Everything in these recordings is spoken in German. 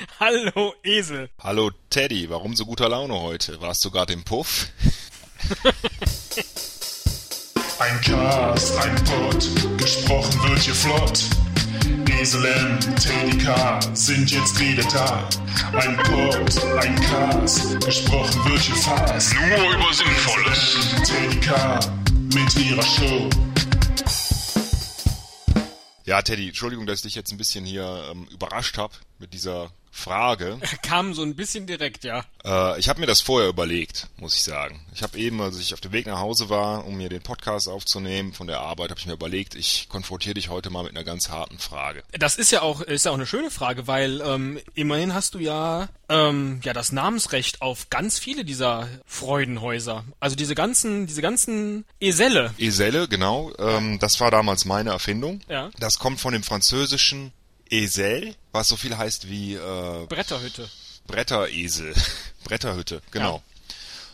Hallo Esel. Hallo Teddy, warum so guter Laune heute? Warst du gerade im Puff? Ein Cast, ein Pod, gesprochen wird hier flott. Esel M, Teddy K sind jetzt wieder da. Ein Pod, ein Cast, gesprochen wird hier fast. Nur über Sinnvolles. Teddy K mit ihrer Show. Ja, Teddy, Entschuldigung, dass ich dich jetzt ein bisschen hier ähm, überrascht habe mit dieser Frage. Kam so ein bisschen direkt, ja. Äh, ich habe mir das vorher überlegt, muss ich sagen. Ich habe eben, als ich auf dem Weg nach Hause war, um mir den Podcast aufzunehmen von der Arbeit, habe ich mir überlegt, ich konfrontiere dich heute mal mit einer ganz harten Frage. Das ist ja auch ist ja auch eine schöne Frage, weil ähm, immerhin hast du ja ähm, ja das Namensrecht auf ganz viele dieser Freudenhäuser. Also diese ganzen diese ganzen Eselle. Eselle, genau. Ähm, das war damals meine Erfindung. Ja. Das kommt von dem französischen Esel, was so viel heißt wie äh, Bretterhütte. Bretteresel. Bretterhütte, genau.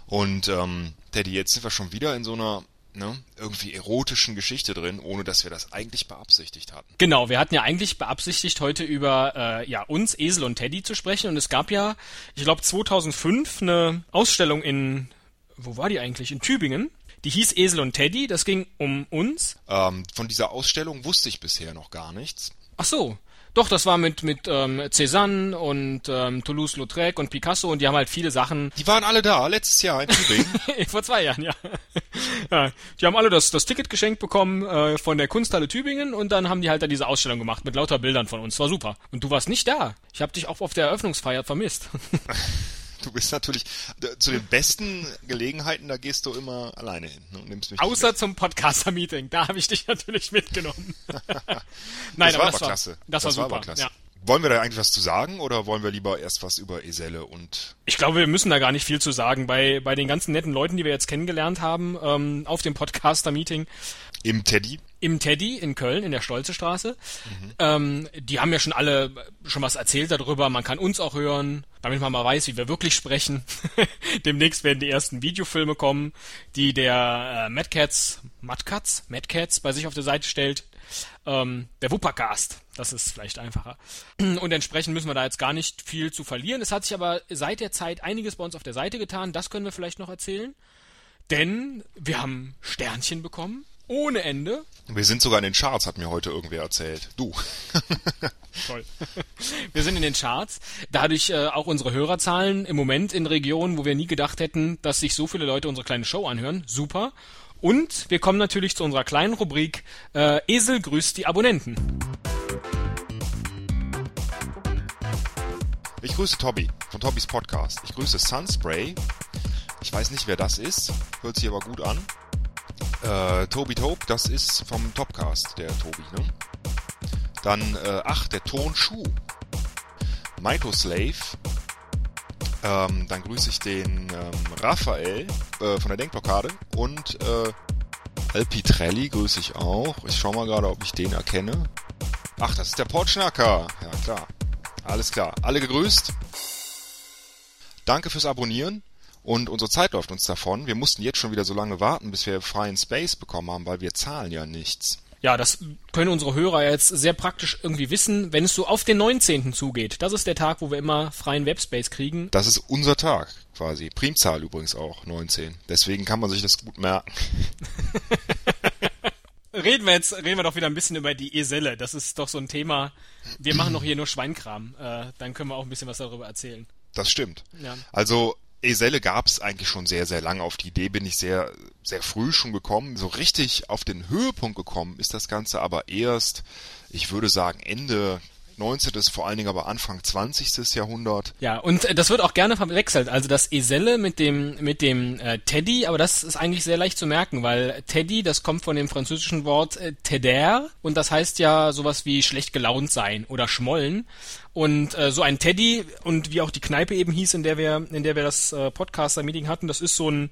Und ähm, Teddy, jetzt sind wir schon wieder in so einer ne, irgendwie erotischen Geschichte drin, ohne dass wir das eigentlich beabsichtigt hatten. Genau, wir hatten ja eigentlich beabsichtigt, heute über äh, ja uns, Esel und Teddy zu sprechen. Und es gab ja, ich glaube 2005 eine Ausstellung in, wo war die eigentlich? In Tübingen. Die hieß Esel und Teddy. Das ging um uns. Ähm, von dieser Ausstellung wusste ich bisher noch gar nichts. Ach so. Doch, das war mit mit ähm, Cézanne und ähm, Toulouse-Lautrec und Picasso und die haben halt viele Sachen. Die waren alle da, letztes Jahr in Tübingen. Vor zwei Jahren, ja. ja. Die haben alle das, das Ticket geschenkt bekommen äh, von der Kunsthalle Tübingen und dann haben die halt da diese Ausstellung gemacht mit lauter Bildern von uns. War super. Und du warst nicht da. Ich habe dich auch auf der Eröffnungsfeier vermisst. du bist natürlich d- zu den besten Gelegenheiten, da gehst du immer alleine hin ne, und nimmst mich nicht Außer mit. zum Podcaster-Meeting. Da habe ich dich natürlich mitgenommen. Nein, das aber war das aber klasse. Das, war super. aber klasse. Ja. Wollen wir da eigentlich was zu sagen oder wollen wir lieber erst was über Eselle und Ich glaube, wir müssen da gar nicht viel zu sagen. Bei, bei den ganzen netten Leuten, die wir jetzt kennengelernt haben, ähm, auf dem Podcaster-Meeting, im Teddy? im Teddy in Köln, in der Stolzestraße. Ähm, die haben ja schon alle schon was erzählt darüber. Man kann uns auch hören, damit man mal weiß, wie wir wirklich sprechen. Demnächst werden die ersten Videofilme kommen, die der äh, Mad Cats, Mad Cats, Mad Cats bei sich auf der Seite stellt. Ähm, der Wuppercast, das ist vielleicht einfacher. Und entsprechend müssen wir da jetzt gar nicht viel zu verlieren. Es hat sich aber seit der Zeit einiges bei uns auf der Seite getan. Das können wir vielleicht noch erzählen. Denn wir haben Sternchen bekommen. Ohne Ende. Wir sind sogar in den Charts, hat mir heute irgendwer erzählt. Du. Toll. Wir sind in den Charts. Dadurch äh, auch unsere Hörerzahlen im Moment in Regionen, wo wir nie gedacht hätten, dass sich so viele Leute unsere kleine Show anhören. Super. Und wir kommen natürlich zu unserer kleinen Rubrik äh, Esel grüßt die Abonnenten. Ich grüße Tobi von Tobbys Podcast. Ich grüße Sunspray. Ich weiß nicht, wer das ist. Hört sich aber gut an. Äh, Tobi Tope, das ist vom Topcast, der Tobi, ne? Dann, äh, ach, der Tonschuh. Mitoslave. Ähm, dann grüße ich den ähm, Raphael äh, von der Denkblockade und äh, Alpitrelli grüße ich auch. Ich schau mal gerade, ob ich den erkenne. Ach, das ist der Portschnacker. Ja, klar. Alles klar. Alle gegrüßt. Danke fürs Abonnieren. Und unsere Zeit läuft uns davon. Wir mussten jetzt schon wieder so lange warten, bis wir freien Space bekommen haben, weil wir zahlen ja nichts. Ja, das können unsere Hörer jetzt sehr praktisch irgendwie wissen, wenn es so auf den 19. zugeht. Das ist der Tag, wo wir immer freien Webspace kriegen. Das ist unser Tag quasi. Primzahl übrigens auch, 19. Deswegen kann man sich das gut merken. Reden wir jetzt, reden wir doch wieder ein bisschen über die Eselle. Das ist doch so ein Thema. Wir machen doch hier nur Schweinkram. Äh, dann können wir auch ein bisschen was darüber erzählen. Das stimmt. Ja. Also Eselle gab es eigentlich schon sehr, sehr lange. Auf die Idee bin ich sehr, sehr früh schon gekommen. So richtig auf den Höhepunkt gekommen ist das Ganze aber erst, ich würde sagen, Ende 19., vor allen Dingen aber Anfang 20. Jahrhundert. Ja, und äh, das wird auch gerne verwechselt. Also das Eselle mit dem mit dem äh, Teddy, aber das ist eigentlich sehr leicht zu merken, weil Teddy, das kommt von dem französischen Wort äh, teder und das heißt ja sowas wie schlecht gelaunt sein oder schmollen. Und äh, so ein Teddy und wie auch die Kneipe eben hieß, in der wir in der wir das äh, Podcaster-Meeting hatten, das ist so ein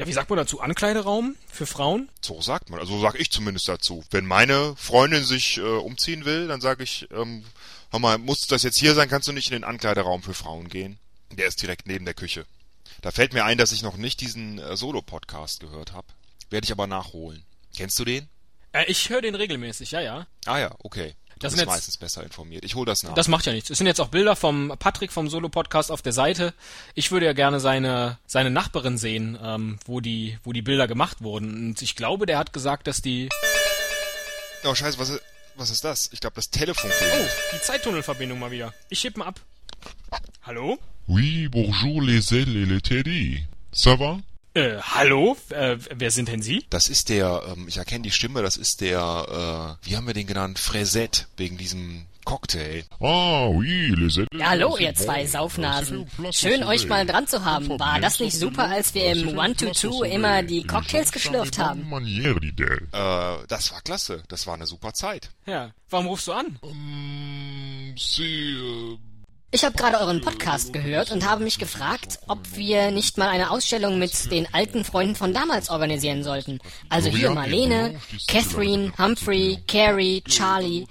ja, wie sagt man dazu, Ankleideraum für Frauen? So sagt man, also so sag ich zumindest dazu. Wenn meine Freundin sich äh, umziehen will, dann sage ich, ähm, hör mal, muss das jetzt hier sein, kannst du nicht in den Ankleideraum für Frauen gehen? Der ist direkt neben der Küche. Da fällt mir ein, dass ich noch nicht diesen äh, Solo-Podcast gehört habe. Werde ich aber nachholen. Kennst du den? Äh, ich höre den regelmäßig, ja, ja. Ah ja, okay. Das bist sind jetzt- meistens besser informiert. Ich hole das nach. Das macht ja nichts. Es sind jetzt auch Bilder vom Patrick vom Solo-Podcast auf der Seite. Ich würde ja gerne seine, seine Nachbarin sehen, ähm, wo die, wo die Bilder gemacht wurden. Und ich glaube, der hat gesagt, dass die, oh, scheiße, was ist, was ist das? Ich glaube, das Telefon oh, die Zeittunnelverbindung mal wieder. Ich heb mal ab. Hallo? Oui, bonjour les ailes et les teddy. Ça va? Äh, hallo? Äh, wer sind denn Sie? Das ist der, ähm, ich erkenne die Stimme, das ist der, äh, wie haben wir den genannt? Fresette, wegen diesem Cocktail. Ah, oui. Ja, hallo, ihr zwei Saufnasen. Schön, euch mal dran zu haben. War das nicht super, als wir im One-to-Two immer die Cocktails geschlürft haben? Äh, das war klasse. Das war eine super Zeit. Ja. Warum rufst du an? Hum, c'est, euh, Ich habe gerade euren Podcast gehört und habe mich gefragt, ob wir nicht mal eine Ausstellung mit den alten Freunden von damals organisieren sollten. Also hier Marlene, Catherine, Humphrey, Carrie, Charlie,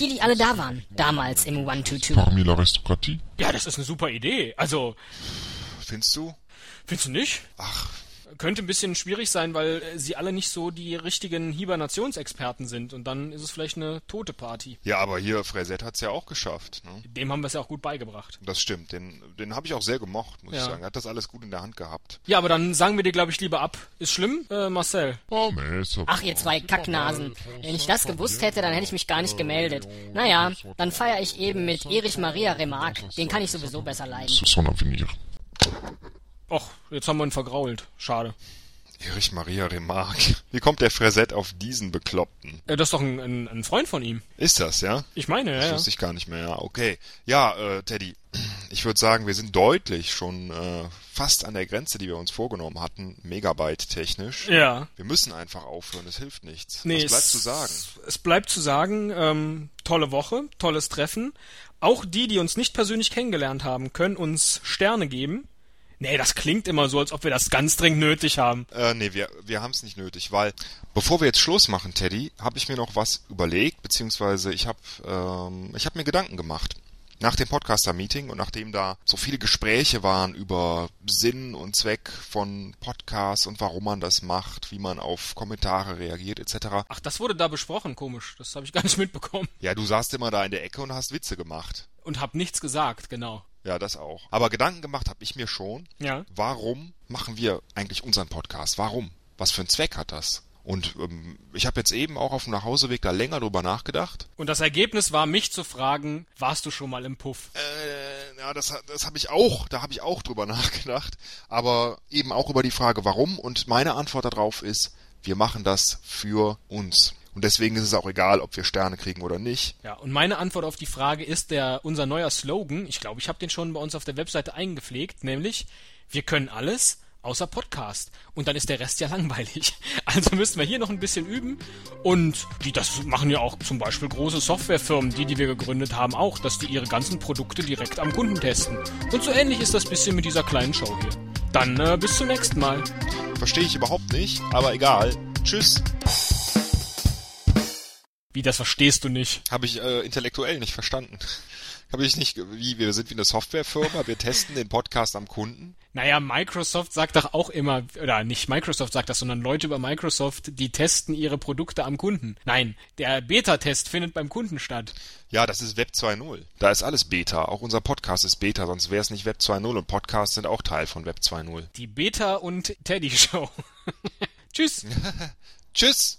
die, die alle da waren, damals im One-to-Two. parmi l'aristocratie. Ja, das ist eine super Idee. Also, Findest du? findest du nicht? Ach, Könnte ein bisschen schwierig sein, weil äh, sie alle nicht so die richtigen Hibernationsexperten sind. Und dann ist es vielleicht eine tote Party. ja, aber hier, Fresette hat's ja auch geschafft. Ne? Dem haben wir es ja auch gut beigebracht. Das stimmt. Den, den habe ich auch sehr gemocht, muss ich Ja. sagen. Er hat das alles gut in der Hand gehabt. Ja, aber dann sagen wir dir, glaube ich, lieber ab. Ist schlimm, äh, Marcel? Oh, Ach, ihr zwei Kacknasen. Wenn ich das gewusst hätte, dann hätte ich mich gar nicht gemeldet. Naja, dann feiere ich eben mit Erich Maria Remarque. Den kann ich sowieso besser leiden. Och, jetzt haben wir ihn vergrault. Schade. Erich Maria Remarque. Wie kommt der Fresette auf diesen Bekloppten? Äh, das ist doch ein, ein, ein Freund von ihm. Ist das, ja? Ich meine, ja. Das ja. wusste ich gar nicht mehr. Ja, okay. Ja, äh, Teddy, ich würde sagen, wir sind deutlich schon äh, fast an der Grenze, die wir uns vorgenommen hatten, Megabyte technisch. Ja. Wir müssen einfach aufhören, es hilft nichts. Nee, Was bleibt es, zu sagen? Es bleibt zu sagen, ähm, tolle Woche, tolles Treffen. Auch die, die uns nicht persönlich kennengelernt haben, können uns Sterne geben. Nee, das klingt immer so, als ob wir das ganz dringend nötig haben. Äh, nee, wir, wir haben es nicht nötig, weil bevor wir jetzt Schluss machen, Teddy, habe ich mir noch was überlegt, beziehungsweise ich habe ähm, ich hab mir Gedanken gemacht. Nach dem Podcaster-Meeting und nachdem da so viele Gespräche waren über Sinn und Zweck von Podcasts und warum man das macht, wie man auf Kommentare reagiert etc. Ach, das wurde da besprochen, komisch. Das habe ich gar nicht mitbekommen. Ja, du saßt immer da in der Ecke und hast Witze gemacht. Und hab nichts gesagt, genau. Ja, das auch. Aber Gedanken gemacht habe ich mir schon. Ja. Warum machen wir eigentlich unseren Podcast? Warum? Was für einen Zweck hat das? Und ähm, ich habe jetzt eben auch auf dem Nachhauseweg da länger drüber nachgedacht. Und das Ergebnis war, mich zu fragen, warst du schon mal im Puff? Äh, ja, das, das habe ich auch, da habe ich auch drüber nachgedacht. Aber eben auch über die Frage, warum. Und meine Antwort darauf ist, wir machen das für uns. Und deswegen ist es auch egal, ob wir Sterne kriegen oder nicht. Ja, und meine Antwort auf die Frage ist der unser neuer Slogan. Ich glaube, ich habe den schon bei uns auf der Webseite eingepflegt, nämlich wir können alles außer Podcast. Und dann ist der Rest ja langweilig. Also müssen wir hier noch ein bisschen üben. Und die, das machen ja auch zum Beispiel große Softwarefirmen, die, die wir gegründet haben, auch, dass die ihre ganzen Produkte direkt am Kunden testen. Und so ähnlich ist das bisschen mit dieser kleinen Show hier. Dann äh, bis zum nächsten Mal. Verstehe ich überhaupt nicht, aber egal. Tschüss. Wie, das verstehst du nicht. Habe ich äh, intellektuell nicht verstanden. Habe ich nicht, wie, wir sind wie eine Softwarefirma, wir testen den Podcast am Kunden. Naja, Microsoft sagt doch auch immer, oder nicht Microsoft sagt das, sondern Leute über Microsoft, die testen ihre Produkte am Kunden. Nein, der Beta-Test findet beim Kunden statt. Ja, das ist Web 2.0. Da ist alles Beta. Auch unser Podcast ist Beta, sonst wäre es nicht Web 2.0 und Podcasts sind auch Teil von Web 2.0. Die Beta- und Teddy-Show. Tschüss. Tschüss!